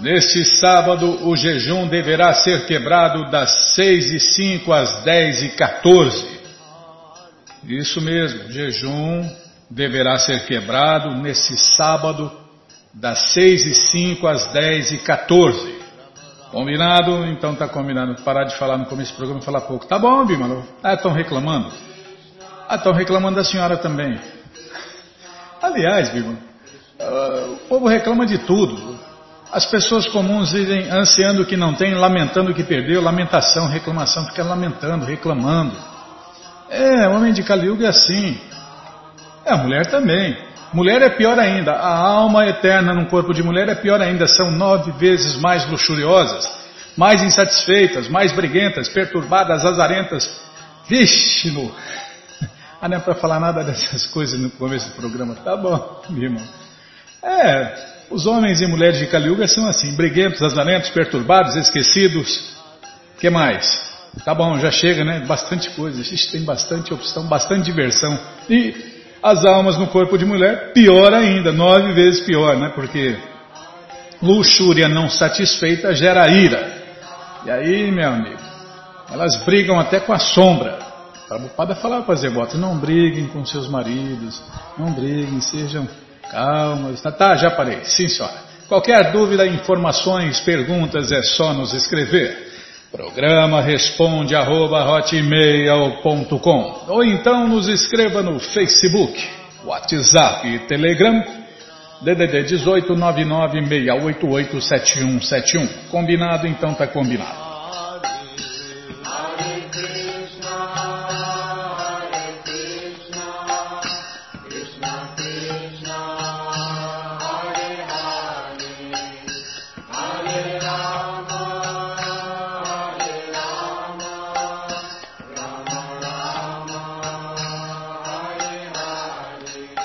Neste sábado, o jejum deverá ser quebrado das 6 e 5 às 10 e 14. Isso mesmo, jejum deverá ser quebrado nesse sábado, das 6 e 5 às 10 e 14. Combinado? Então tá combinado. Parar de falar no começo do programa e falar pouco. Tá bom, Bimala. Ah, estão reclamando? Ah, estão reclamando da senhora também. Aliás, Bimala, uh, o povo reclama de tudo. As pessoas comuns vivem ansiando o que não tem, lamentando o que perdeu, lamentação, reclamação, fica lamentando, reclamando. É, homem de Kali Yuga é assim. É, a mulher também. Mulher é pior ainda. A alma eterna num corpo de mulher é pior ainda. São nove vezes mais luxuriosas, mais insatisfeitas, mais briguentas, perturbadas, azarentas. Vixe, no... Ah, não é para falar nada dessas coisas no começo do programa. Tá bom, meu irmão. É, os homens e mulheres de Kaliuga são assim, briguentos, azarentos, perturbados, esquecidos. que mais? Tá bom, já chega, né? Bastante coisa. Ixi, tem bastante opção, bastante diversão. E as almas no corpo de mulher, pior ainda, nove vezes pior, né? Porque luxúria não satisfeita gera ira. E aí, meu amigo, elas brigam até com a sombra. Prabhupada falava para as devotas, não briguem com seus maridos, não briguem, sejam calmas. Tá, tá, já parei. Sim, senhora. Qualquer dúvida, informações, perguntas, é só nos escrever. Programa responde arroba hotmail.com ou então nos escreva no Facebook, WhatsApp e Telegram DDD 18 996887171. Combinado? Então tá combinado.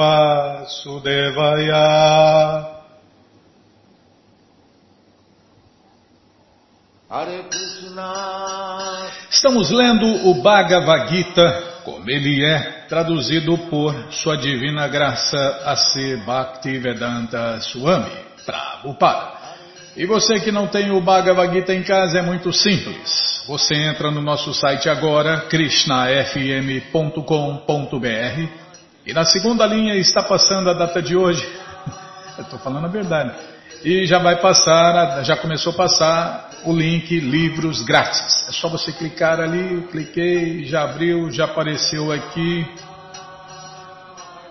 Vasudevaya. Estamos lendo o Bhagavad Gita, como ele é, traduzido por Sua Divina Graça A.C. Bhaktivedanta Swami, Prabhupada. E você que não tem o Bhagavad Gita em casa é muito simples. Você entra no nosso site agora, krishnafm.com.br e na segunda linha está passando a data de hoje. Estou falando a verdade. E já vai passar, já começou a passar o link livros grátis. É só você clicar ali, cliquei, já abriu, já apareceu aqui.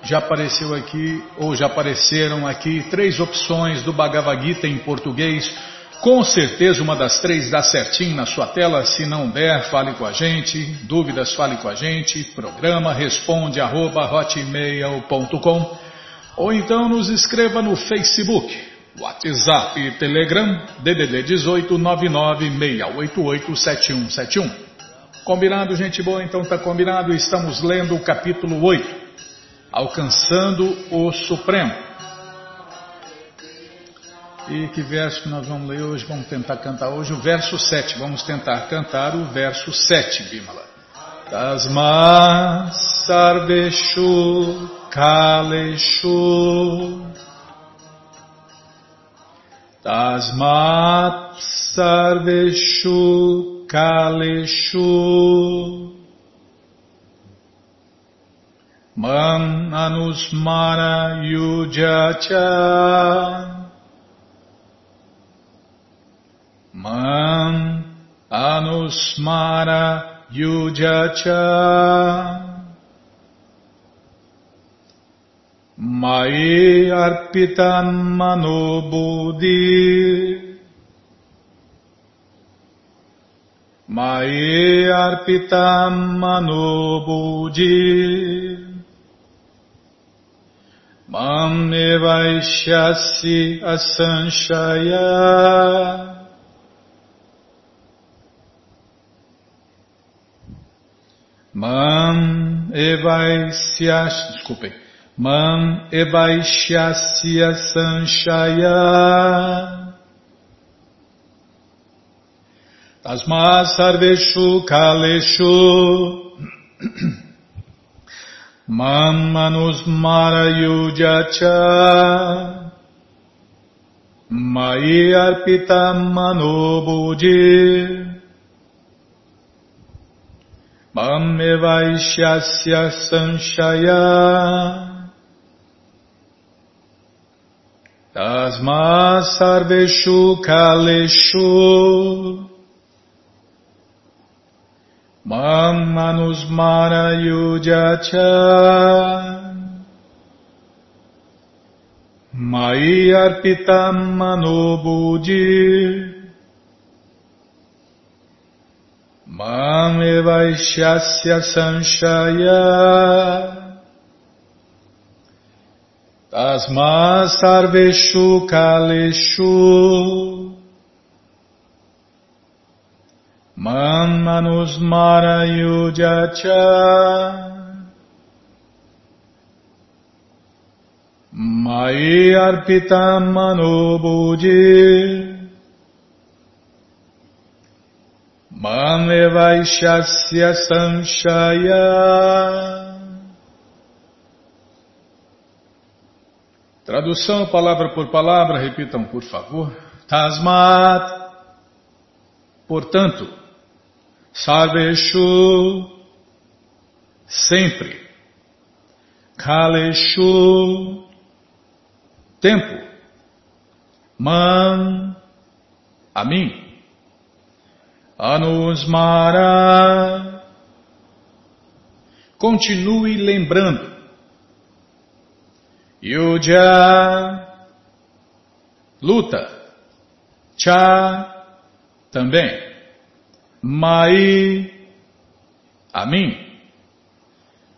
Já apareceu aqui, ou já apareceram aqui, três opções do Bhagavad Gita em português com certeza uma das três dá certinho na sua tela. Se não der, fale com a gente. Dúvidas, fale com a gente. Programa responde arroba hotmail.com ou então nos escreva no Facebook, WhatsApp Telegram DDD 18 996887171. Combinado, gente boa? Então tá combinado. Estamos lendo o capítulo 8, Alcançando o Supremo. E que verso que nós vamos ler hoje? Vamos tentar cantar hoje o verso 7. Vamos tentar cantar o verso 7, Bimala. Tasma sarveshu kaleshu Tasmat sarveshu kaleshu Man anusmara yujacha Man anusmara yujacha Mai arpitan manobudhi Mai arpitam manobudhi Mam evaishyasi asanshaya Mam evaisyas, desculpem, Mam evaishyasya sanshaya. Tasma sarveshu kaleshu. Mam manusmara yujacha Mai arpita manobudhi Mamevaishyasya sanshaya Tasma sarveshu kaleshu Mam manusmara yujacha Mai arpitam manobudhi Mam evaishyasya sanshaya Tasma sarveshu kaleshu Mam manusmara yujacha Mai arpitam manobudhi Mamevaishyasya Samshaya Tradução palavra por palavra, repitam por favor. Tasmat, portanto, Sarveshu, sempre. Kaleshu, tempo. Man, a mim. Anusmara. Continue lembrando. Yuja. Luta. Cha. Também. Mai. A mim.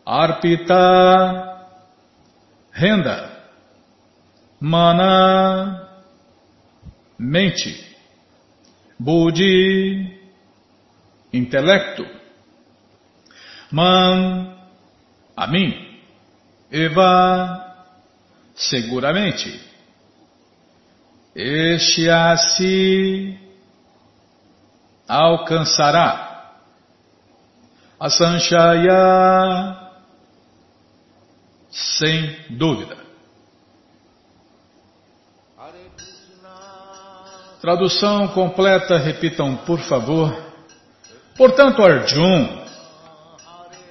Arpita. Renda. Mana. Mente. Budi intelecto. Man, a mim. Eva, seguramente. Este assim alcançará. A Sanchaya, sem dúvida. Tradução completa, repitam por favor. Portanto, Arjun,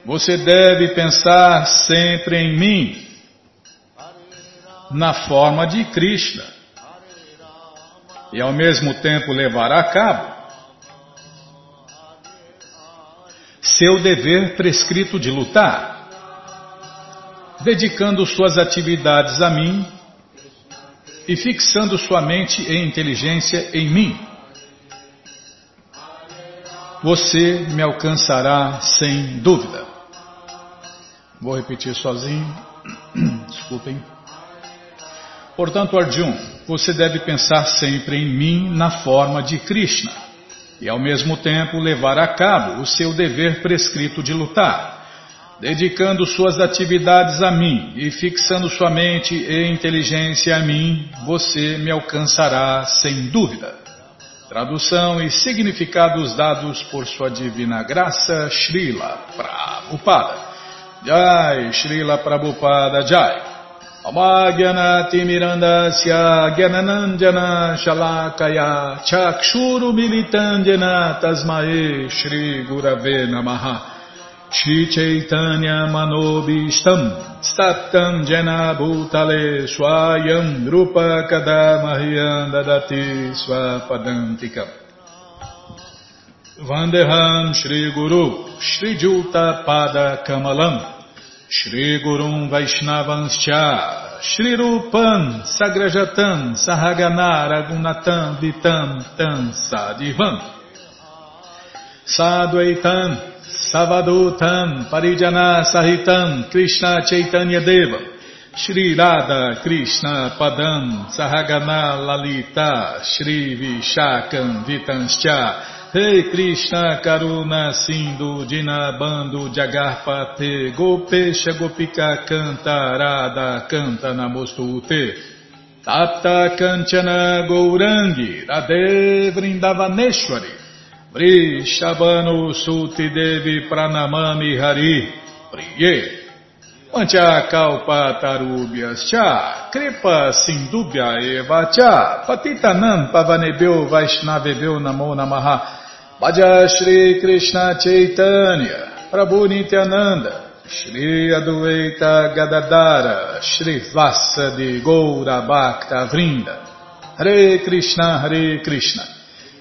você deve pensar sempre em mim, na forma de Krishna, e ao mesmo tempo levar a cabo seu dever prescrito de lutar, dedicando suas atividades a mim e fixando sua mente e inteligência em mim você me alcançará sem dúvida. Vou repetir sozinho. Desculpem. Portanto, Arjun, você deve pensar sempre em mim na forma de Krishna e ao mesmo tempo levar a cabo o seu dever prescrito de lutar, dedicando suas atividades a mim e fixando sua mente e inteligência a mim, você me alcançará sem dúvida. Tradução e significados dados por sua divina graça, Srila Prabhupada. Jai, Srila Prabhupada Jai. Amagyanati Mirandasya Gyananandjana Shalakaya Chakshuru Militandjana Tasmae Shri Gurave Namaha Shri Chaitanya Manobishtam Staptam Jena Bhutale Swayam Rupa Kadamahyam Dadati Swapadantikam Vandeham Shri Guru Shri Juta Pada Kamalam Shri Gurum Vaishnavanscha Shri Rupam Sagrajatam Sahagana Ragunatam Vitam Tam Sadivam Sadvaitam Savadutam Parijana Sahitam Krishna Chaitanya Deva. Shri Radha Krishna Padam Sahagana Lalita Shri Vishakam Vitanscha. Rei Krishna Karuna Sindhu Dinabando Jagarpate Gopesha Gopika Canta Radha Canta Namostute Tata Kanchana Gourangi Radhe Vrindavaneshwari Vrishabhanu Suti Devi Pranamami Hari. Priye. Panchakalpatarubhyas cha. Kripa Sindubhya Eva cha. Patitanam Pavanebeu Vaishnavebeu Namo Namaha. Bhaja Shri Krishna Chaitanya. Prabhu Nityananda. Shri Adueita Gadadara Shri Vassa de Goura Bhakta Vrinda. Hare Krishna Hare Krishna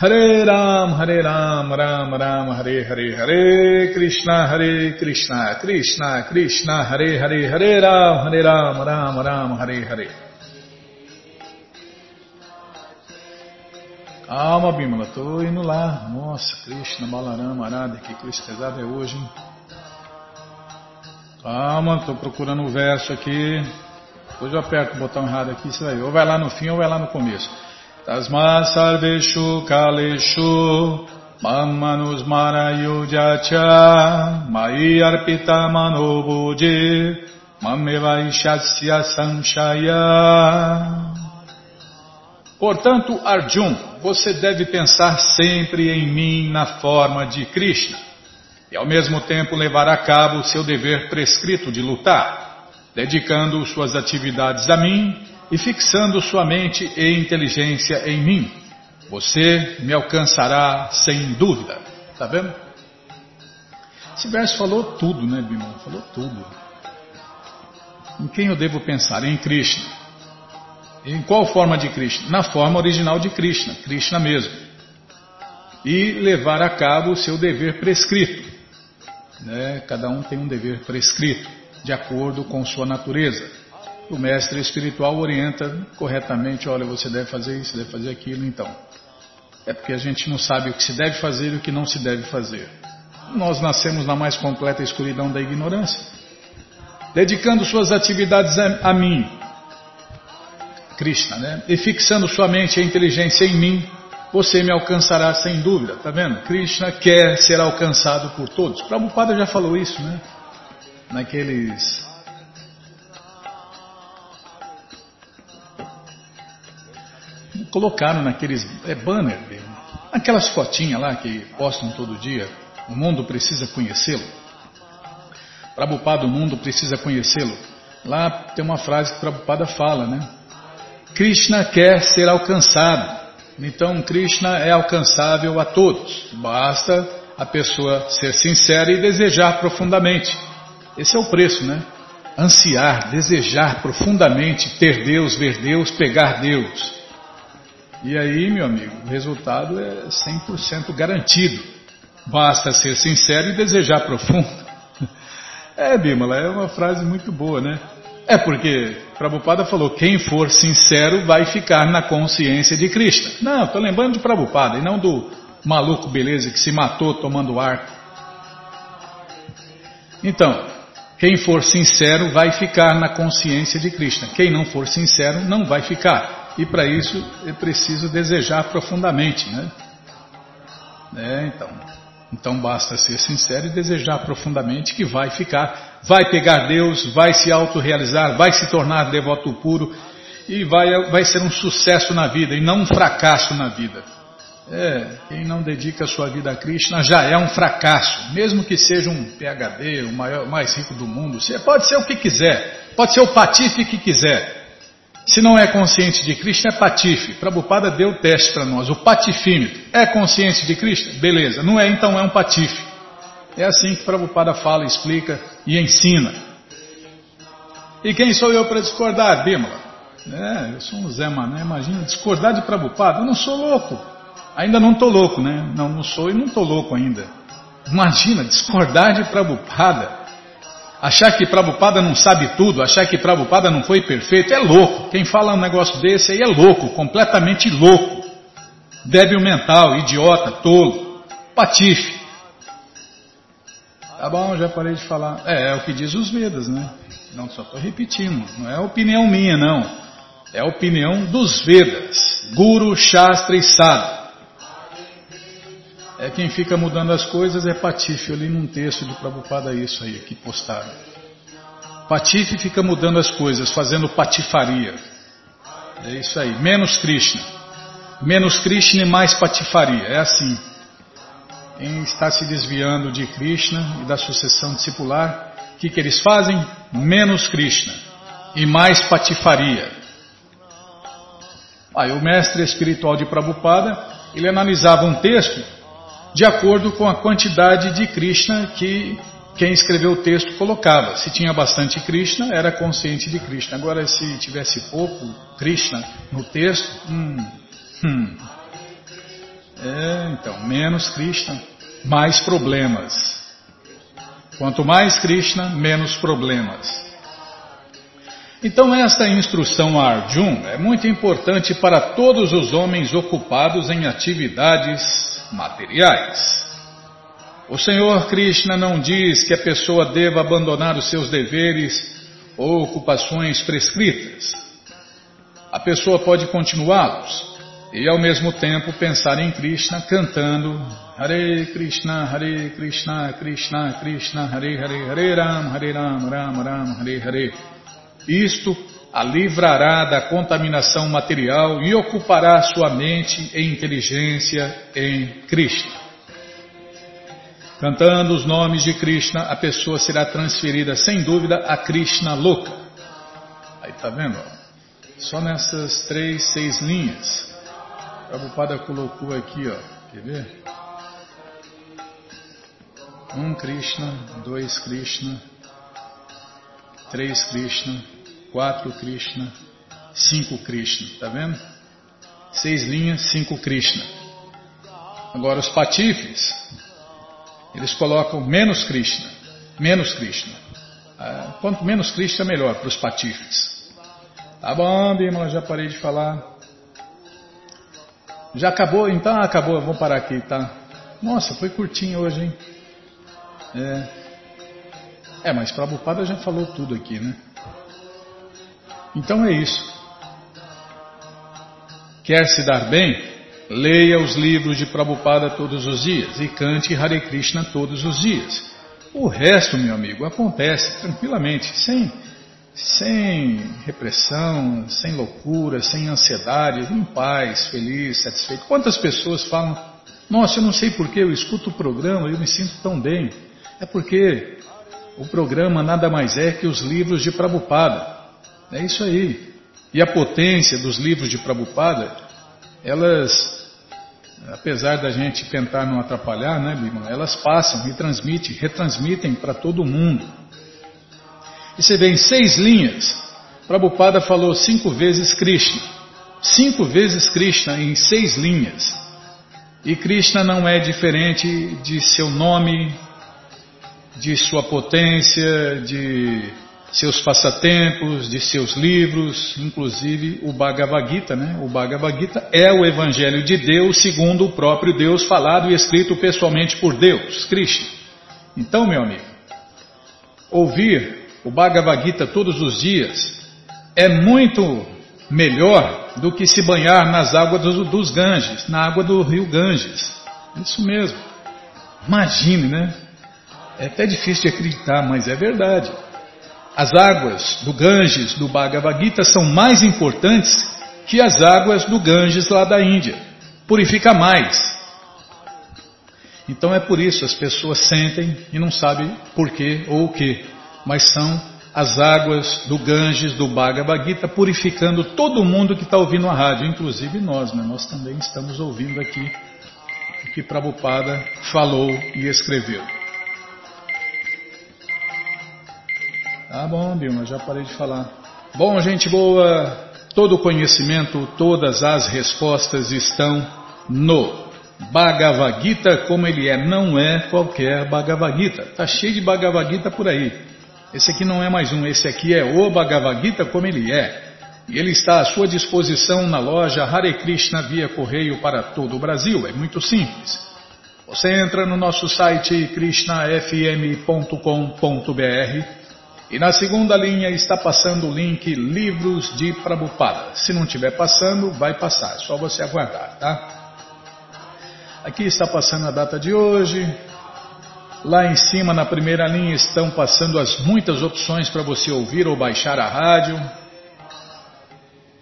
Hare Ram, Hare Ram, Ram Ram, Hare Hare, Hare Krishna, Hare Krishna, Krishna, Krishna, Hare Hare, Hare Ram, Hare Ram, Ram Ram, Hare Hare. Calma, Bimala, tô indo lá. Nossa, Krishna, Balarama, Arada, que coisa pesada é hoje, hein? Calma, tô procurando o verso aqui. Depois eu aperto o botão errado aqui, isso aí. Ou vai lá no fim ou vai lá no começo. Portanto, Arjun, você deve pensar sempre em mim na forma de Krishna e ao mesmo tempo levar a cabo o seu dever prescrito de lutar, dedicando suas atividades a mim e fixando sua mente e inteligência em mim, você me alcançará sem dúvida. Está vendo? Esse verso falou tudo, né, Bimão? Falou tudo. Em quem eu devo pensar? Em Krishna. Em qual forma de Krishna? Na forma original de Krishna, Krishna mesmo. E levar a cabo o seu dever prescrito. Né? Cada um tem um dever prescrito, de acordo com sua natureza o mestre espiritual orienta corretamente, olha, você deve fazer isso, deve fazer aquilo, então. É porque a gente não sabe o que se deve fazer e o que não se deve fazer. Nós nascemos na mais completa escuridão da ignorância. Dedicando suas atividades a, a mim, Krishna, né? E fixando sua mente e inteligência em mim, você me alcançará sem dúvida, tá vendo? Krishna quer ser alcançado por todos. Prabhupada já falou isso, né? Naqueles colocaram naqueles é, banner, aquelas fotinhas lá que postam todo dia. O mundo precisa conhecê-lo. Prabhupada, o mundo precisa conhecê-lo. Lá tem uma frase que Prabhupada fala, né? Krishna quer ser alcançado. Então Krishna é alcançável a todos. Basta a pessoa ser sincera e desejar profundamente. Esse é o preço, né? Ansiar, desejar profundamente ter Deus, ver Deus, pegar Deus. E aí, meu amigo, o resultado é 100% garantido. Basta ser sincero e desejar profundo. É, Bimala, é uma frase muito boa, né? É porque Prabhupada falou: quem for sincero vai ficar na consciência de Krishna. Não, estou lembrando de Prabhupada e não do maluco beleza que se matou tomando ar. Então, quem for sincero vai ficar na consciência de Krishna. Quem não for sincero não vai ficar. E para isso é preciso desejar profundamente, né? É, então, então basta ser sincero e desejar profundamente que vai ficar, vai pegar Deus, vai se autorrealizar, vai se tornar devoto puro e vai, vai ser um sucesso na vida e não um fracasso na vida. É, quem não dedica a sua vida a Krishna já é um fracasso, mesmo que seja um PhD, o maior, mais rico do mundo. Você pode ser o que quiser, pode ser o patife que quiser. Se não é consciente de Cristo, é patife. Prabhupada deu o teste para nós, o patifímetro. É consciente de Cristo? Beleza. Não é, então é um patife. É assim que Prabhupada fala, explica e ensina. E quem sou eu para discordar, Bímola? É, eu sou um Zé Mané, imagina, discordar de Prabhupada, eu não sou louco. Ainda não estou louco, né? Não, não sou e não estou louco ainda. Imagina, discordar de Prabhupada. Achar que Prabhupada não sabe tudo, achar que Prabhupada não foi perfeito, é louco. Quem fala um negócio desse aí é louco, completamente louco. Débil mental, idiota, tolo, patife. Tá bom, já parei de falar. É, é o que diz os Vedas, né? Não, só estou repetindo. Não é opinião minha, não. É opinião dos Vedas. Guru, Shastra e Sada. É quem fica mudando as coisas é Patife. Eu li num texto de Prabhupada isso aí, que postaram. Patife fica mudando as coisas, fazendo patifaria. É isso aí. Menos Krishna. Menos Krishna e mais patifaria. É assim. Quem está se desviando de Krishna e da sucessão discipular, o que, que eles fazem? Menos Krishna e mais patifaria. Aí o mestre espiritual de Prabhupada, ele analisava um texto de acordo com a quantidade de Krishna que quem escreveu o texto colocava. Se tinha bastante Krishna, era consciente de Krishna. Agora, se tivesse pouco Krishna no texto, hum, hum, é, então, menos Krishna, mais problemas. Quanto mais Krishna, menos problemas. Então, esta instrução a Arjun é muito importante para todos os homens ocupados em atividades materiais. O Senhor Krishna não diz que a pessoa deva abandonar os seus deveres ou ocupações prescritas. A pessoa pode continuá-los e ao mesmo tempo pensar em Krishna cantando Hare Krishna, Hare Krishna, Krishna Krishna, Hare Hare, Hare Ram, Hare Ram, Ram Ram, Hare Hare. Isto a livrará da contaminação material e ocupará sua mente e inteligência em Krishna. Cantando os nomes de Krishna, a pessoa será transferida sem dúvida a Krishna louca. Aí tá vendo? Só nessas três, seis linhas. A Prabhupada colocou aqui, ó. Quer ver? Um Krishna, dois Krishna, três Krishna, quatro Krishna, cinco Krishna, tá vendo? Seis linhas, cinco Krishna. Agora os patifes, eles colocam menos Krishna, menos Krishna. Ah, quanto menos Krishna, melhor para os patifes. Tá bom, Bimala, já parei de falar. Já acabou? Então acabou, vamos parar aqui, tá? Nossa, foi curtinho hoje, hein? É, é mas Prabhupada já falou tudo aqui, né? Então é isso. Quer se dar bem? Leia os livros de Prabhupada todos os dias e cante Hare Krishna todos os dias. O resto, meu amigo, acontece tranquilamente, sem, sem repressão, sem loucura, sem ansiedade, em paz, feliz, satisfeito. Quantas pessoas falam, nossa, eu não sei porquê, eu escuto o programa, eu me sinto tão bem. É porque o programa nada mais é que os livros de Prabhupada. É isso aí. E a potência dos livros de Prabhupada, elas, apesar da gente tentar não atrapalhar, né, Bima, elas passam e transmitem, retransmitem para todo mundo. E você vê em seis linhas, Prabhupada falou cinco vezes Krishna. Cinco vezes Krishna em seis linhas. E Krishna não é diferente de seu nome, de sua potência, de seus passatempos, de seus livros, inclusive o Bhagavad Gita, né? O Bhagavad Gita é o Evangelho de Deus segundo o próprio Deus falado e escrito pessoalmente por Deus, Krishna. Então, meu amigo, ouvir o Bhagavad Gita todos os dias é muito melhor do que se banhar nas águas dos Ganges, na água do rio Ganges. Isso mesmo. Imagine, né? É até difícil de acreditar, mas é verdade. As águas do Ganges, do Bhagavad Gita, são mais importantes que as águas do Ganges lá da Índia. Purifica mais. Então é por isso as pessoas sentem e não sabem por quê ou o que, mas são as águas do Ganges, do Bhagavad Gita, purificando todo mundo que está ouvindo a rádio, inclusive nós, né? nós também estamos ouvindo aqui o que Prabhupada falou e escreveu. Tá bom, Dilma, já parei de falar. Bom, gente boa, todo o conhecimento, todas as respostas estão no Bhagavad Gita como ele é. Não é qualquer Bhagavad Gita. Está cheio de Bhagavad Gita por aí. Esse aqui não é mais um, esse aqui é o Bhagavad Gita como ele é. E ele está à sua disposição na loja Hare Krishna via correio para todo o Brasil. É muito simples. Você entra no nosso site krishnafm.com.br e na segunda linha está passando o link Livros de Prabhupada. Se não estiver passando, vai passar, é só você aguardar, tá? Aqui está passando a data de hoje. Lá em cima, na primeira linha, estão passando as muitas opções para você ouvir ou baixar a rádio.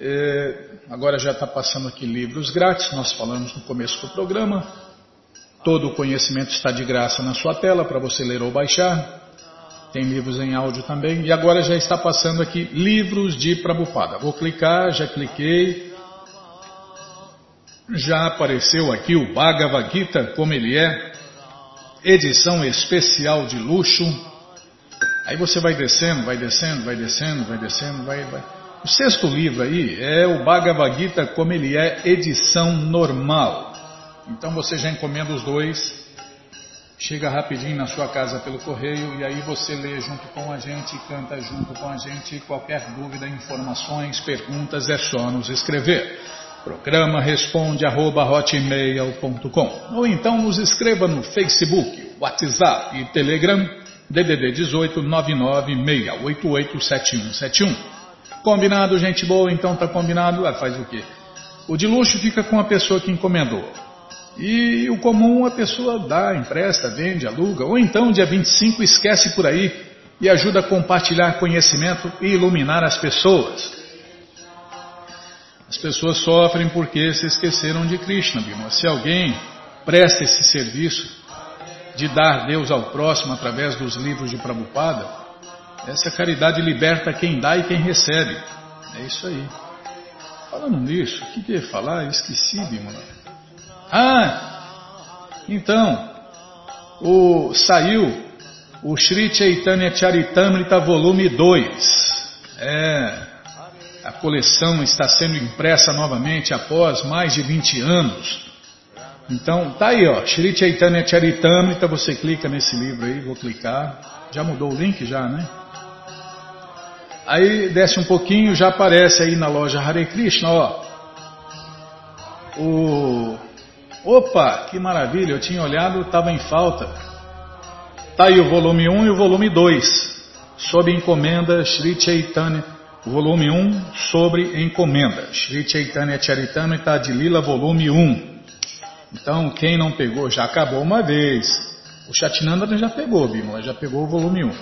É, agora já está passando aqui livros grátis, nós falamos no começo do programa. Todo o conhecimento está de graça na sua tela para você ler ou baixar. Tem livros em áudio também. E agora já está passando aqui livros de Prabhupada. Vou clicar, já cliquei. Já apareceu aqui o Bhagavad Gita, como ele é, edição especial de luxo. Aí você vai descendo, vai descendo, vai descendo, vai descendo, vai, vai. O sexto livro aí é o Bhagavad Gita, como ele é, edição normal. Então você já encomenda os dois, chega rapidinho na sua casa pelo correio e aí você lê junto com a gente, canta junto com a gente. Qualquer dúvida, informações, perguntas, é só nos escrever. Programa responde arroba ou então nos escreva no Facebook, WhatsApp e Telegram DDD 18 996887171. Combinado, gente boa? Então tá combinado? Ah, faz o quê? O de luxo fica com a pessoa que encomendou. E o comum a pessoa dá, empresta, vende, aluga, ou então dia 25 esquece por aí e ajuda a compartilhar conhecimento e iluminar as pessoas. As pessoas sofrem porque se esqueceram de Krishna, Bima. Se alguém presta esse serviço de dar Deus ao próximo através dos livros de Prabhupada, essa caridade liberta quem dá e quem recebe. É isso aí. Falando nisso, o que, eu ia falar? Esqueci, Bima. Ah, então, o, saiu o Sri Chaitanya Charitamrita volume 2. É, a coleção está sendo impressa novamente após mais de 20 anos. Então, tá aí, ó, Shri Chaitanya Charitamrita, você clica nesse livro aí, vou clicar. Já mudou o link já, né? Aí desce um pouquinho, já aparece aí na loja Hare Krishna, ó. O Opa, que maravilha, eu tinha olhado, estava em falta. Tá aí o volume 1 e o volume 2, sob encomenda Shri Chaitanya volume 1, sobre encomenda. Sri Chaitanya Charitamrita de Lila, volume 1. Então, quem não pegou, já acabou uma vez. O Chatinanda já pegou, Bimala, já pegou o volume 1.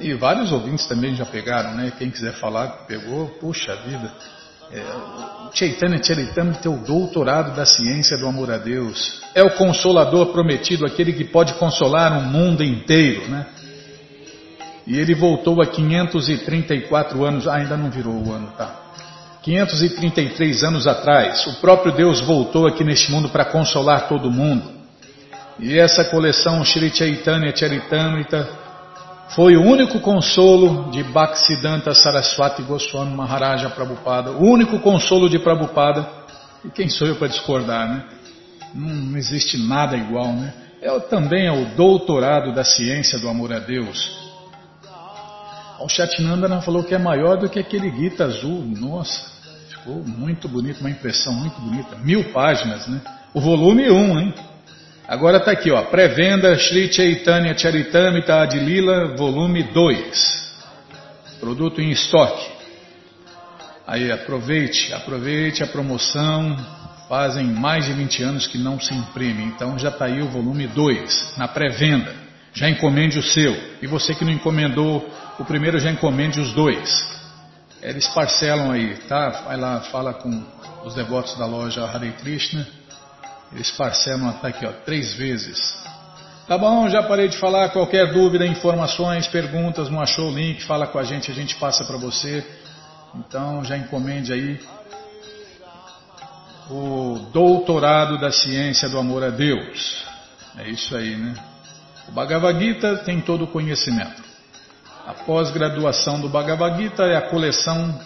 E vários ouvintes também já pegaram, né? Quem quiser falar pegou, puxa vida. É, o Chaitanya Charitamrita é o doutorado da ciência do amor a Deus. É o consolador prometido, aquele que pode consolar um mundo inteiro, né? E ele voltou a 534 anos, ah, ainda não virou o ano, tá? 533 anos atrás, o próprio Deus voltou aqui neste mundo para consolar todo mundo. E essa coleção Sri Chaitanya Charitamrita foi o único consolo de Bhaktisiddhanta Saraswati Goswami Maharaja Prabhupada, o único consolo de Prabhupada. E quem sou eu para discordar, né? Não, não existe nada igual, né? É, também é o doutorado da ciência do amor a Deus. O Chatinandana falou que é maior do que aquele Gita azul. Nossa, ficou muito bonito, uma impressão muito bonita. Mil páginas, né? O volume 1, um, hein? Agora está aqui, ó. Pré-venda Sri Chaitanya Charitamrita Adilila, volume 2. Produto em estoque. Aí aproveite, aproveite a promoção. Fazem mais de 20 anos que não se imprime, então já está aí o volume 2, na pré-venda. Já encomende o seu. E você que não encomendou o primeiro já encomende os dois. Eles parcelam aí, tá? Vai lá, fala com os devotos da loja Hare Krishna. Eles parcelam até aqui, ó, três vezes. Tá bom, já parei de falar. Qualquer dúvida, informações, perguntas, não achou o link, fala com a gente, a gente passa para você. Então já encomende aí o doutorado da ciência do amor a Deus. É isso aí, né? O Bhagavad Gita tem todo o conhecimento. A pós-graduação do Bhagavad Gita é a coleção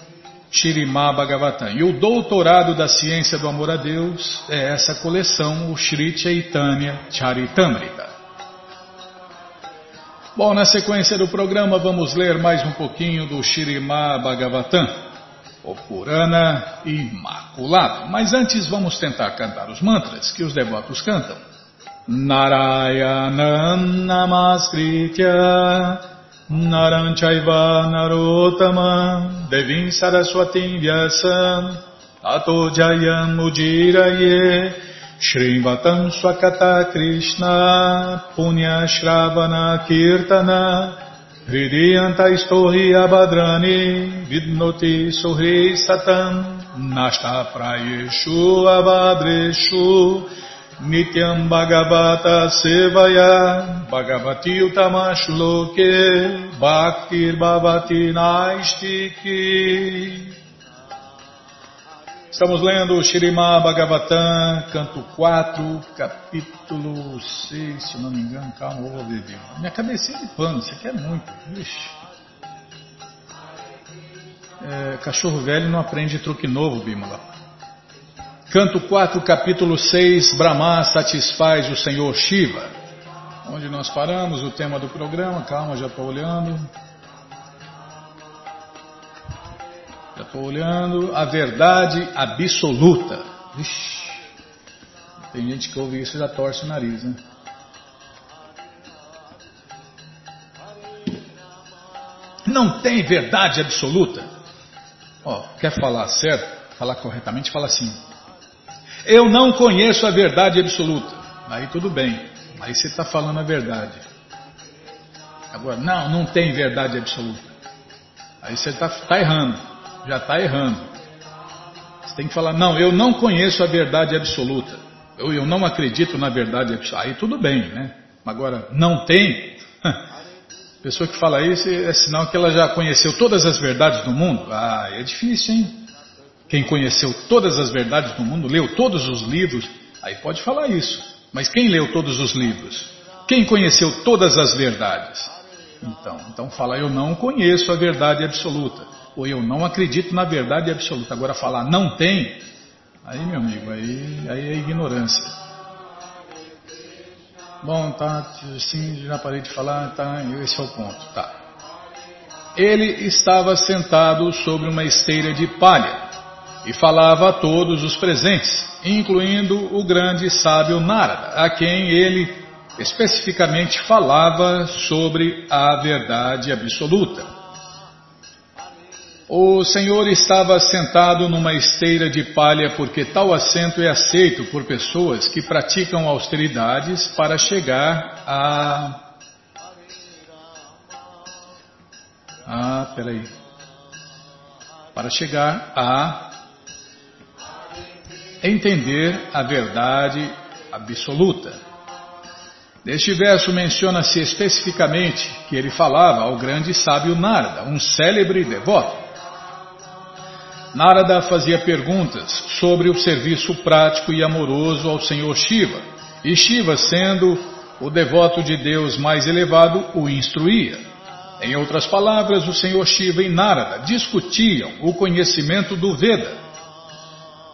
Shirimá Bhagavatam. E o doutorado da ciência do amor a Deus é essa coleção, o Sri Chaitanya Charitamrita. Bom, na sequência do programa vamos ler mais um pouquinho do Shirimá Bhagavatam, o Purana Imaculado. Mas antes vamos tentar cantar os mantras que os devotos cantam. Narayanam Namaskritya Naranchaiva Narotama Devim Saraswatim Vyasam Ato Jayam Ujiraye Shrivatam Swakata Krishna Punya Shravana Kirtana Hridiyanta Istohi Abhadrani Vidnoti Suhri Satam Nashta Prayeshu Abhadreshu Nityam Bhagavata Sevaya Bhagavati Utamashloke Bhaktir Bhavati Naistiki Estamos lendo Shirimá Bhagavatam, canto 4, capítulo 6, se não me engano, calma, vou ver. Minha cabecinha de pano, isso aqui é muito. Ixi. É, cachorro velho não aprende truque novo, Bímola. Canto 4, capítulo 6, Brahma satisfaz o Senhor Shiva. Onde nós paramos, o tema do programa, calma, já estou olhando. Já estou olhando. A verdade absoluta. Ixi, tem gente que ouve isso e já torce o nariz, né? Não tem verdade absoluta. Ó, quer falar certo? Falar corretamente, fala assim. Eu não conheço a verdade absoluta. Aí tudo bem. Aí você está falando a verdade. Agora, não, não tem verdade absoluta. Aí você está tá errando. Já está errando. Você tem que falar, não, eu não conheço a verdade absoluta. Eu, eu não acredito na verdade absoluta. Aí tudo bem, né? Agora, não tem. Pessoa que fala isso é sinal que ela já conheceu todas as verdades do mundo. Ah, é difícil, hein? Quem conheceu todas as verdades do mundo, leu todos os livros, aí pode falar isso. Mas quem leu todos os livros? Quem conheceu todas as verdades? Então, então fala, eu não conheço a verdade absoluta. Ou eu não acredito na verdade absoluta. Agora falar não tem, aí meu amigo, aí, aí é ignorância. Bom, tá, sim, já parei de falar, tá, esse é o ponto, tá. Ele estava sentado sobre uma esteira de palha e falava a todos os presentes, incluindo o grande sábio Narada, a quem ele especificamente falava sobre a verdade absoluta. O Senhor estava sentado numa esteira de palha porque tal assento é aceito por pessoas que praticam austeridades para chegar a. Ah, peraí. Para chegar a entender a verdade absoluta. Neste verso menciona-se especificamente que ele falava ao grande sábio Narada, um célebre devoto. Narada fazia perguntas sobre o serviço prático e amoroso ao Senhor Shiva, e Shiva, sendo o devoto de Deus mais elevado, o instruía. Em outras palavras, o Senhor Shiva e Narada discutiam o conhecimento do Veda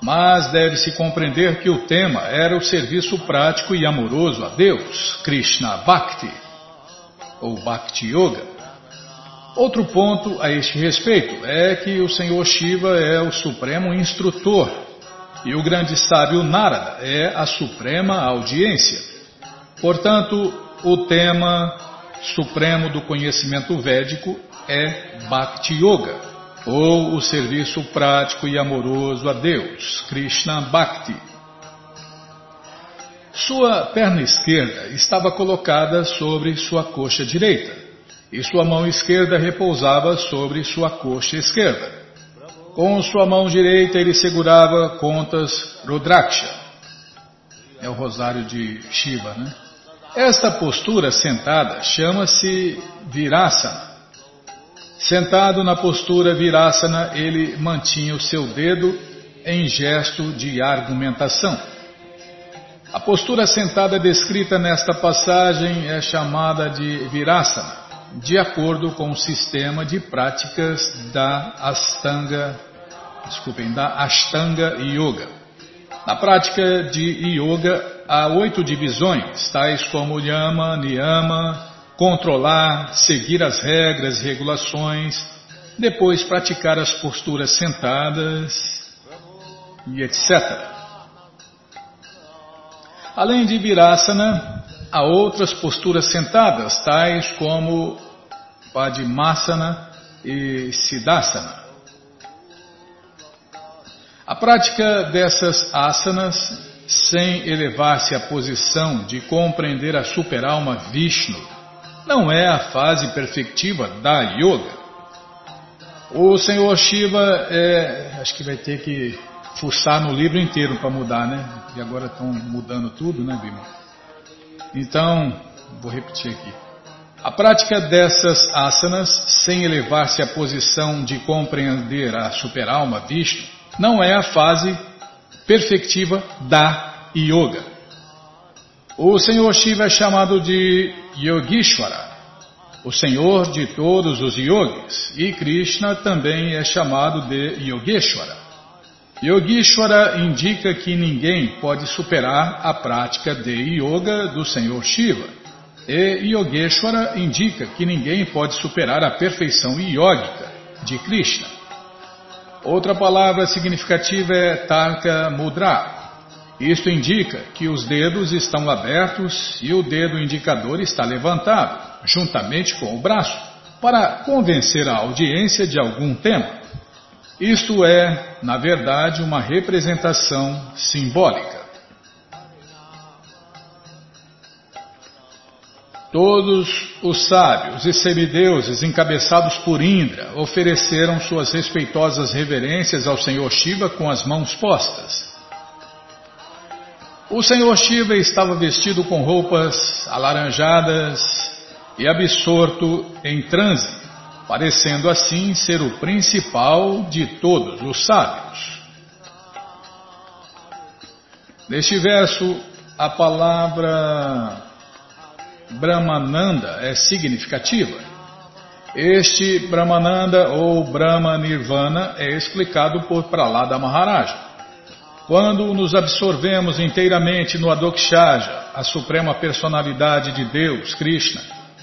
mas deve-se compreender que o tema era o serviço prático e amoroso a Deus, Krishna Bhakti, ou Bhakti Yoga. Outro ponto a este respeito é que o Senhor Shiva é o supremo instrutor e o grande sábio Narada é a suprema audiência. Portanto, o tema supremo do conhecimento védico é Bhakti Yoga ou o serviço prático e amoroso a Deus, Krishna Bhakti. Sua perna esquerda estava colocada sobre sua coxa direita e sua mão esquerda repousava sobre sua coxa esquerda. Com sua mão direita ele segurava contas Rudraksha, é o rosário de Shiva, né? Esta postura sentada chama-se Virasana Sentado na postura virasana, ele mantinha o seu dedo em gesto de argumentação. A postura sentada descrita nesta passagem é chamada de virasana, de acordo com o sistema de práticas da Astanga desculpem, da Ashtanga Yoga. Na prática de Yoga há oito divisões, tais como Yama, Niyama, controlar, seguir as regras e regulações, depois praticar as posturas sentadas e etc. Além de Virasana, há outras posturas sentadas, tais como Padmasana e Siddhasana. A prática dessas asanas, sem elevar-se à posição de compreender a superalma Vishnu, não é a fase perfectiva da yoga. O senhor Shiva, é, acho que vai ter que fuçar no livro inteiro para mudar, né? E agora estão mudando tudo, né, Bima? Então, vou repetir aqui. A prática dessas asanas, sem elevar-se à posição de compreender a superalma Vishnu, não é a fase perfectiva da yoga. O Senhor Shiva é chamado de Yogishwara, o Senhor de todos os yogis, e Krishna também é chamado de Yogeshwara. Yogishwara indica que ninguém pode superar a prática de yoga do Senhor Shiva. E Yogeshwara indica que ninguém pode superar a perfeição yógica de Krishna. Outra palavra significativa é Tarka Mudra. Isto indica que os dedos estão abertos e o dedo indicador está levantado, juntamente com o braço, para convencer a audiência de algum tema. Isto é, na verdade, uma representação simbólica. Todos os sábios e semideuses encabeçados por Indra ofereceram suas respeitosas reverências ao Senhor Shiva com as mãos postas. O Senhor Shiva estava vestido com roupas alaranjadas e absorto em transe parecendo assim ser o principal de todos os sábios. Neste verso, a palavra Brahmananda é significativa. Este Brahmananda ou Brahma Nirvana é explicado por Pralada Maharaja. Quando nos absorvemos inteiramente no Adokshaja, a suprema personalidade de Deus, Krishna,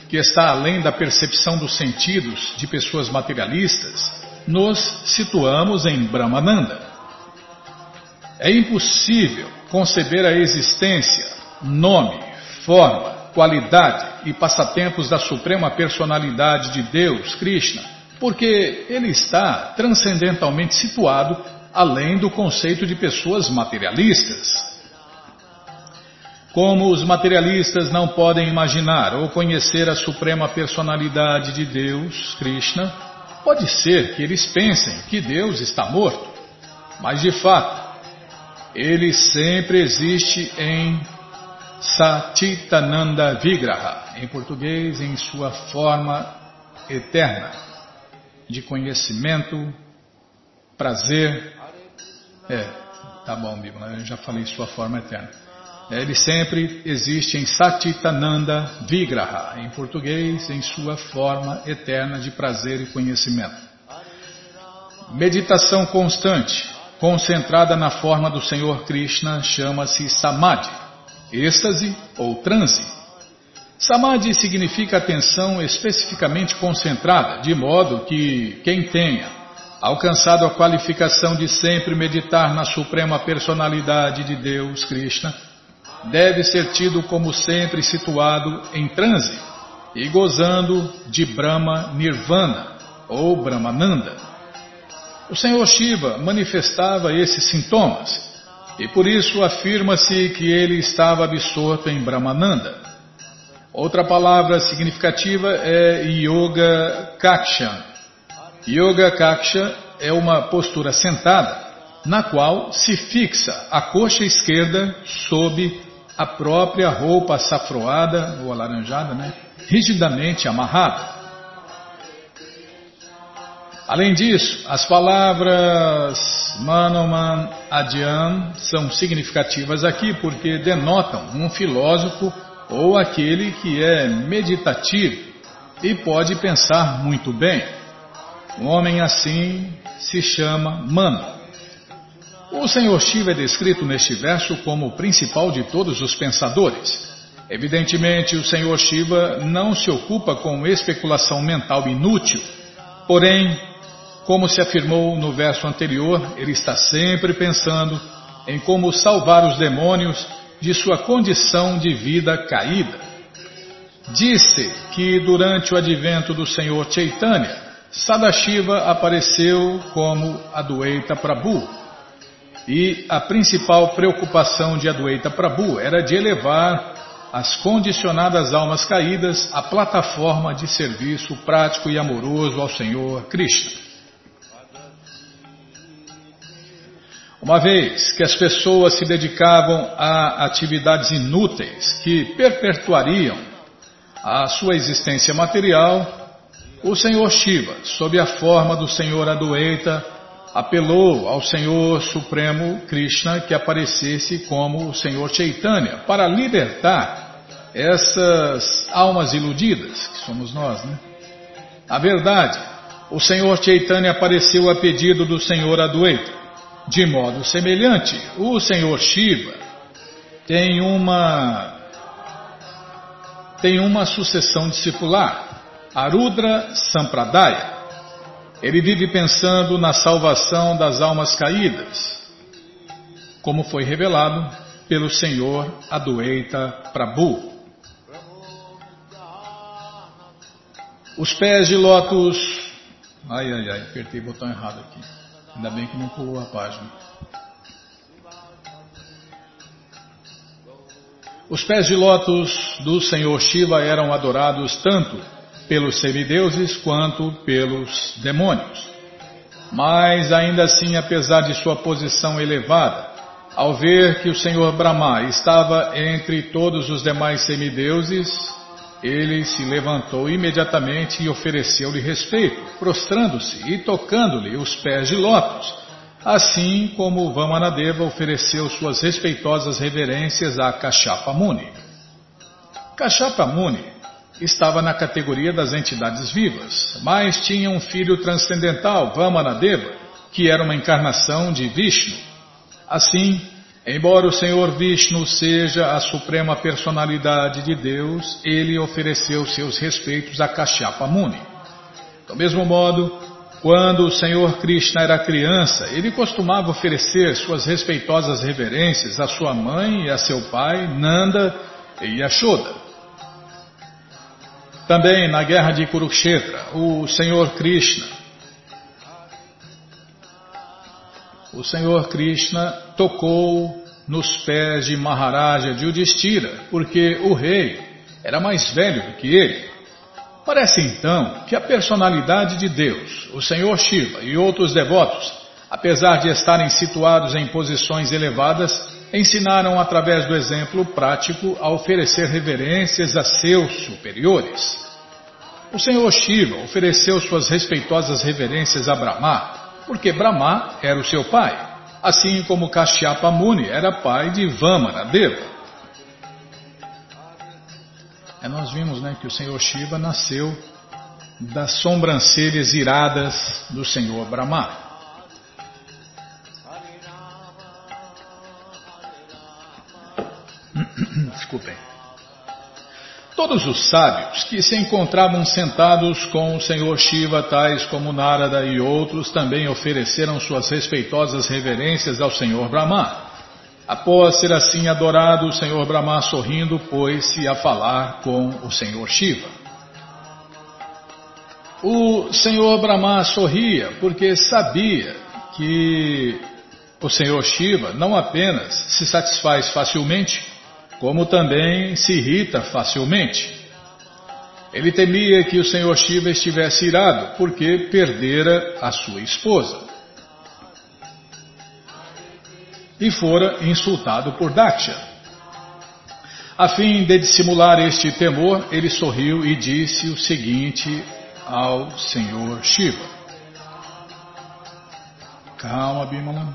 que está além da percepção dos sentidos de pessoas materialistas, nos situamos em Brahmananda. É impossível conceber a existência, nome, forma, qualidade e passatempos da Suprema Personalidade de Deus, Krishna, porque ele está transcendentalmente situado além do conceito de pessoas materialistas. Como os materialistas não podem imaginar ou conhecer a suprema personalidade de Deus, Krishna, pode ser que eles pensem que Deus está morto, mas de fato, ele sempre existe em Satitananda Vigraha, em português, em sua forma eterna de conhecimento, prazer. É, tá bom, Bíblia, eu já falei sua forma eterna. Ele sempre existe em Satitananda Vigraha, em português, em sua forma eterna de prazer e conhecimento. Meditação constante, concentrada na forma do Senhor Krishna, chama-se Samadhi, êxtase ou transe. Samadhi significa atenção especificamente concentrada, de modo que quem tenha alcançado a qualificação de sempre meditar na suprema personalidade de Deus, Krishna, deve ser tido como sempre situado em transe e gozando de Brahma Nirvana ou Brahmananda. O Senhor Shiva manifestava esses sintomas e por isso afirma-se que ele estava absorto em Brahmananda. Outra palavra significativa é Yoga Kaksha. Yoga Kaksha é uma postura sentada na qual se fixa a coxa esquerda sob a própria roupa açafroada ou alaranjada, né, rigidamente amarrada. Além disso, as palavras Manoman Adyan são significativas aqui porque denotam um filósofo ou aquele que é meditativo e pode pensar muito bem. Um homem assim se chama Mano. O Senhor Shiva é descrito neste verso como o principal de todos os pensadores. Evidentemente, o Senhor Shiva não se ocupa com especulação mental inútil, porém, como se afirmou no verso anterior, ele está sempre pensando em como salvar os demônios de sua condição de vida caída. Disse que durante o advento do Senhor Chaitanya, Sadashiva apareceu como Adueita Prabhu. E a principal preocupação de Adueita Prabhu era de elevar as condicionadas almas caídas à plataforma de serviço prático e amoroso ao Senhor Krishna. Uma vez que as pessoas se dedicavam a atividades inúteis que perpetuariam a sua existência material, o Senhor Shiva, sob a forma do Senhor Adueita, apelou ao Senhor Supremo Krishna que aparecesse como o Senhor Chaitanya para libertar essas almas iludidas, que somos nós, né? A verdade, o Senhor Chaitanya apareceu a pedido do Senhor Adueita de modo semelhante, o Senhor Shiva tem uma tem uma sucessão discipular, Arudra Sampradaya. Ele vive pensando na salvação das almas caídas, como foi revelado pelo Senhor Adueita Prabhu. Os pés de lótus. Ai, ai, ai, apertei o botão errado aqui. Ainda bem que não pulou a página. Os pés de lótus do Senhor Shiva eram adorados tanto pelos semideuses quanto pelos demônios. Mas ainda assim, apesar de sua posição elevada, ao ver que o Senhor Brahma estava entre todos os demais semideuses, ele se levantou imediatamente e ofereceu-lhe respeito, prostrando-se e tocando-lhe os pés de lótus, assim como Vamanadeva ofereceu suas respeitosas reverências a Kashapa Muni. Kashapa Muni estava na categoria das entidades vivas, mas tinha um filho transcendental, Vamanadeva, que era uma encarnação de Vishnu. Assim, Embora o Senhor Vishnu seja a suprema personalidade de Deus, ele ofereceu seus respeitos a Kashyapa Muni. Do mesmo modo, quando o Senhor Krishna era criança, ele costumava oferecer suas respeitosas reverências à sua mãe e a seu pai, Nanda e Yashoda. Também na guerra de Kurukshetra, o Senhor Krishna o Senhor Krishna tocou nos pés de Maharaja Yudhishthira, porque o rei era mais velho do que ele. Parece então que a personalidade de Deus, o Senhor Shiva e outros devotos, apesar de estarem situados em posições elevadas, ensinaram através do exemplo prático a oferecer reverências a seus superiores. O Senhor Shiva ofereceu suas respeitosas reverências a Brahma, porque Brahma era o seu pai, assim como Kashyapa Muni era pai de Vamanadeva. É, nós vimos né, que o Senhor Shiva nasceu das sobrancelhas iradas do Senhor Brahma. Desculpem. Todos os sábios que se encontravam sentados com o Senhor Shiva, tais como Narada e outros, também ofereceram suas respeitosas reverências ao Senhor Brahma. Após ser assim adorado, o Senhor Brahma, sorrindo, pôs-se a falar com o Senhor Shiva. O Senhor Brahma sorria porque sabia que o Senhor Shiva não apenas se satisfaz facilmente, como também se irrita facilmente. Ele temia que o Senhor Shiva estivesse irado, porque perdera a sua esposa. E fora insultado por Daksha. A fim de dissimular este temor, ele sorriu e disse o seguinte ao Senhor Shiva. Calma, Bimala.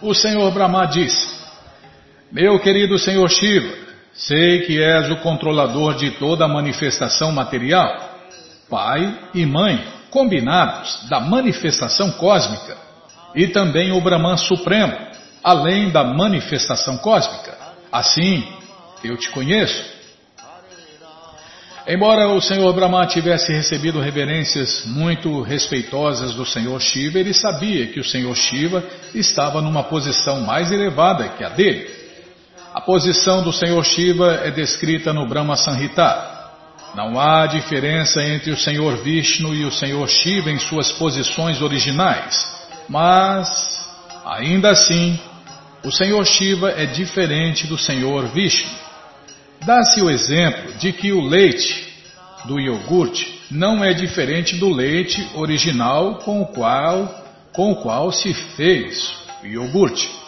O Senhor Brahma disse, meu querido Senhor Shiva, sei que és o controlador de toda a manifestação material. Pai e mãe combinados da manifestação cósmica, e também o Brahman Supremo, além da manifestação cósmica. Assim, eu te conheço. Embora o Senhor Brahma tivesse recebido reverências muito respeitosas do Senhor Shiva, ele sabia que o Senhor Shiva estava numa posição mais elevada que a dele. A posição do Senhor Shiva é descrita no Brahma Sanhita. Não há diferença entre o Senhor Vishnu e o Senhor Shiva em suas posições originais, mas, ainda assim, o Senhor Shiva é diferente do Senhor Vishnu. Dá-se o exemplo de que o leite do iogurte não é diferente do leite original com o qual, com o qual se fez o iogurte.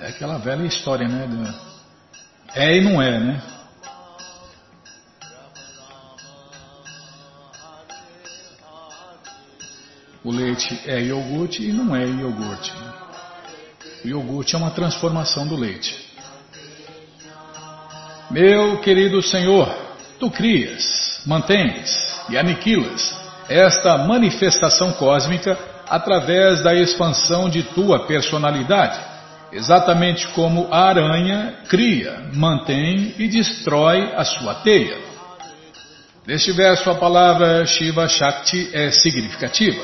É aquela velha história, né? É e não é, né? O leite é iogurte e não é iogurte. O iogurte é uma transformação do leite. Meu querido Senhor, tu crias, mantens e aniquilas esta manifestação cósmica através da expansão de tua personalidade, exatamente como a aranha cria, mantém e destrói a sua teia. Neste verso, a palavra Shiva Shakti é significativa.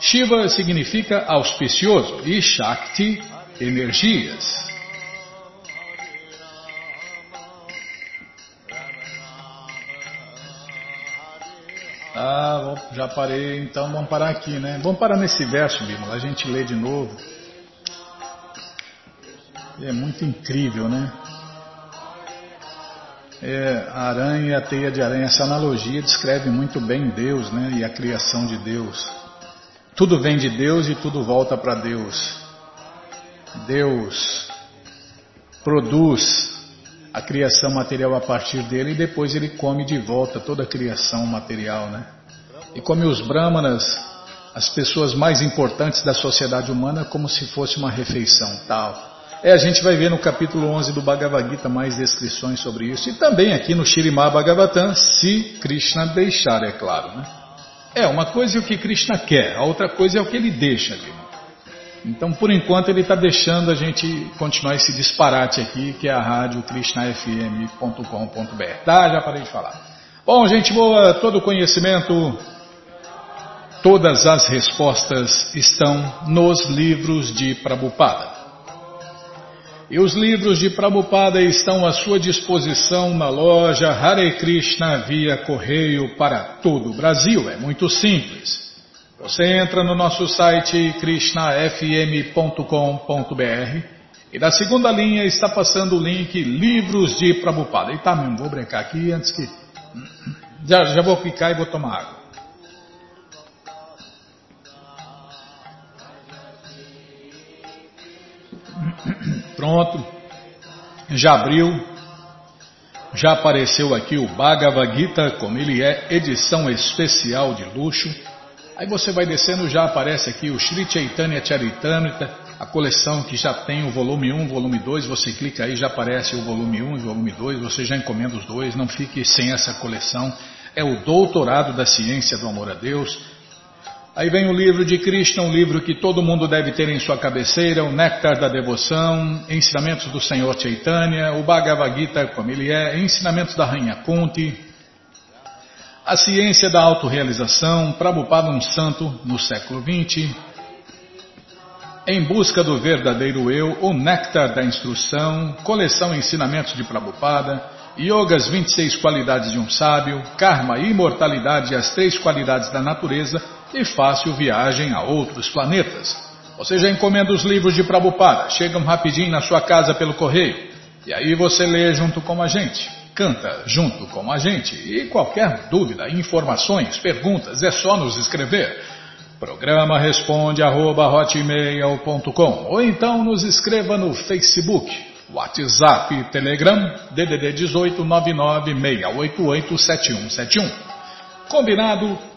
Shiva significa auspicioso e Shakti energias. Ah, já parei, então vamos parar aqui, né? Vamos parar nesse verso, Bímola, a gente lê de novo. É muito incrível, né? É, a aranha e a teia de aranha, essa analogia descreve muito bem Deus, né? E a criação de Deus. Tudo vem de Deus e tudo volta para Deus. Deus produz a criação material a partir dele e depois ele come de volta toda a criação material, né? E come os brahmanas, as pessoas mais importantes da sociedade humana, como se fosse uma refeição tal. É, a gente vai ver no capítulo 11 do Bhagavad Gita mais descrições sobre isso. E também aqui no Shirimá Bhagavatam, se Krishna deixar, é claro. Né? É, uma coisa é o que Krishna quer, a outra coisa é o que ele deixa ali. Então, por enquanto, ele está deixando a gente continuar esse disparate aqui, que é a rádio krishnafm.com.br. Tá, já parei de falar. Bom, gente boa, todo conhecimento, todas as respostas estão nos livros de Prabhupada. E os livros de Prabhupada estão à sua disposição na loja Hare Krishna via correio para todo o Brasil. É muito simples. Você entra no nosso site krishnafm.com.br e na segunda linha está passando o link Livros de Prabhupada. E tá mesmo, vou brincar aqui antes que. Já, já vou clicar e vou tomar água. Pronto, já abriu, já apareceu aqui o Bhagavad Gita, como ele é, edição especial de luxo. Aí você vai descendo, já aparece aqui o Sri Chaitanya Charitamrita, a coleção que já tem o volume 1, volume 2, você clica aí, já aparece o volume 1 e volume 2, você já encomenda os dois, não fique sem essa coleção. É o Doutorado da Ciência do Amor a Deus. Aí vem o livro de Krishna, um livro que todo mundo deve ter em sua cabeceira, o Néctar da Devoção, Ensinamentos do Senhor Chaitanya, o Bhagavad Gita, como ele é, Ensinamentos da Rainha Kunti, a ciência da autorrealização, Prabhupada um santo no século XX. Em busca do verdadeiro eu, o néctar da instrução, coleção Ensinamentos de Prabhupada, Yogas 26 qualidades de um sábio, Karma e imortalidade as três qualidades da natureza e fácil viagem a outros planetas. Você já encomenda os livros de Prabhupada, chegam rapidinho na sua casa pelo correio. E aí você lê junto com a gente canta junto com a gente. E qualquer dúvida, informações, perguntas, é só nos escrever. Programa responde arroba, ou então nos escreva no Facebook, WhatsApp, Telegram, DDD 18 996887171. Combinado?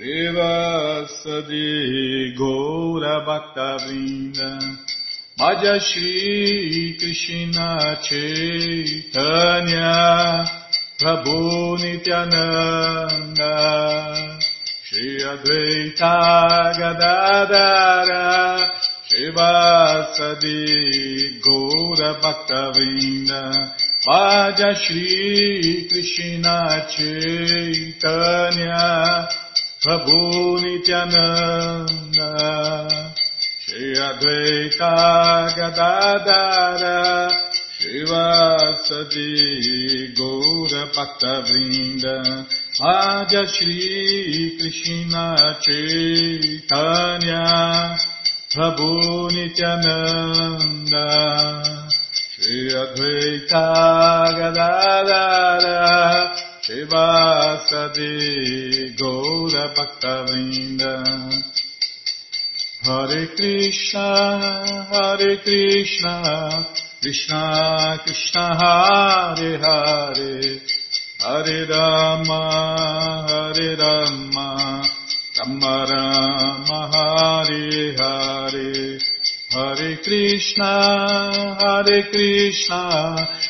Shri Vasadi Gaura Bhaktavrinda Madhya Shri Krishna Chaitanya Prabhu Nityananda Shri Advaita Gadadara Shri Vasadi Gaura Bhaktavinda Vaja Shri Krishna Chaitanya Prabhu Nityananda Shri Advaita Gadadara Shivasadi Gaura Bhakta Vrinda Madhya Shri Krishna Chaitanya Prabhu Nityananda Shri Advaita Gadadara Shivasadi Gaura Bhakta Vrinda Hare Krishna, Hare Krishna, Krishna Krishna Hare Hare. Hare Rama Hare Rama Rama Rama Hare Hare. Hare Krishna Hare Krishna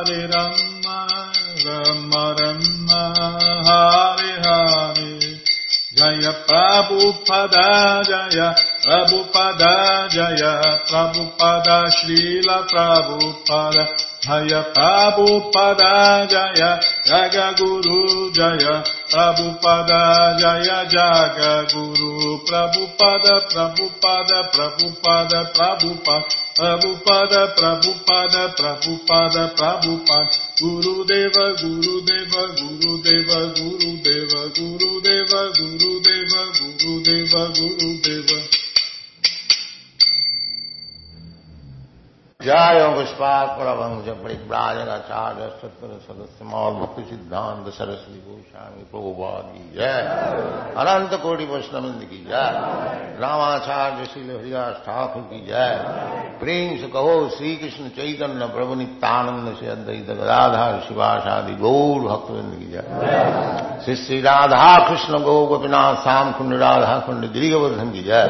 Hare Rama Rama Rama Hare Hare Jaya Prabhupada Jaya Prabhupada Jaya Prabhupada Srila Prabhupada Jaya Prabhupada Jaya Jaga Guru Jaya Prabhupada Jaya Jaga Guru Prabhupada Prabhupada Prabhupada Prabhupada Prabhupada Prabhupada Prabhupada Prabhupada Guru Deva Guru Deva Guru Deva Guru Deva Guru Deva Guru Deva Guru Deva Guru Deva जय पुष्पात परमंश परिव्राजनाचार्य सत्तर सदस्य मौल भक्ति सिद्धांत सरस्वती गोस्वामी प्रभुपाद की जय अनंत कोटि वैष्णविंद की जय रामाचार्य श्री हरिदास ठाकुर की जय प्रेम से कहो श्री कृष्ण चैतन्य प्रभु नित्यानंद से अद्वैत गदाधार शिवाशादि गौर भक्तविंद की जय श्री श्री राधा कृष्ण गौ गोपीनाथ श्याम कुंड राधा कुंड गिरिवर्धन की जय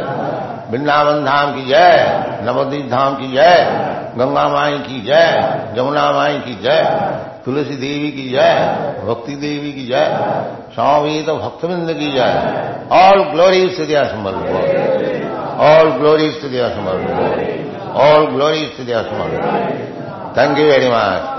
वृंदावन धाम की जय नवदीप धाम की जय गंगा माई की जय जमुना माई की जय तुलसी देवी की जय भक्ति देवी की जय स्वामी तो भक्तविंद की जय ऑल ग्लोरीज टू दिया समर ऑल ग्लोरीज टू दिया समर ऑल ग्लोरीज टू दिया summer thank you very much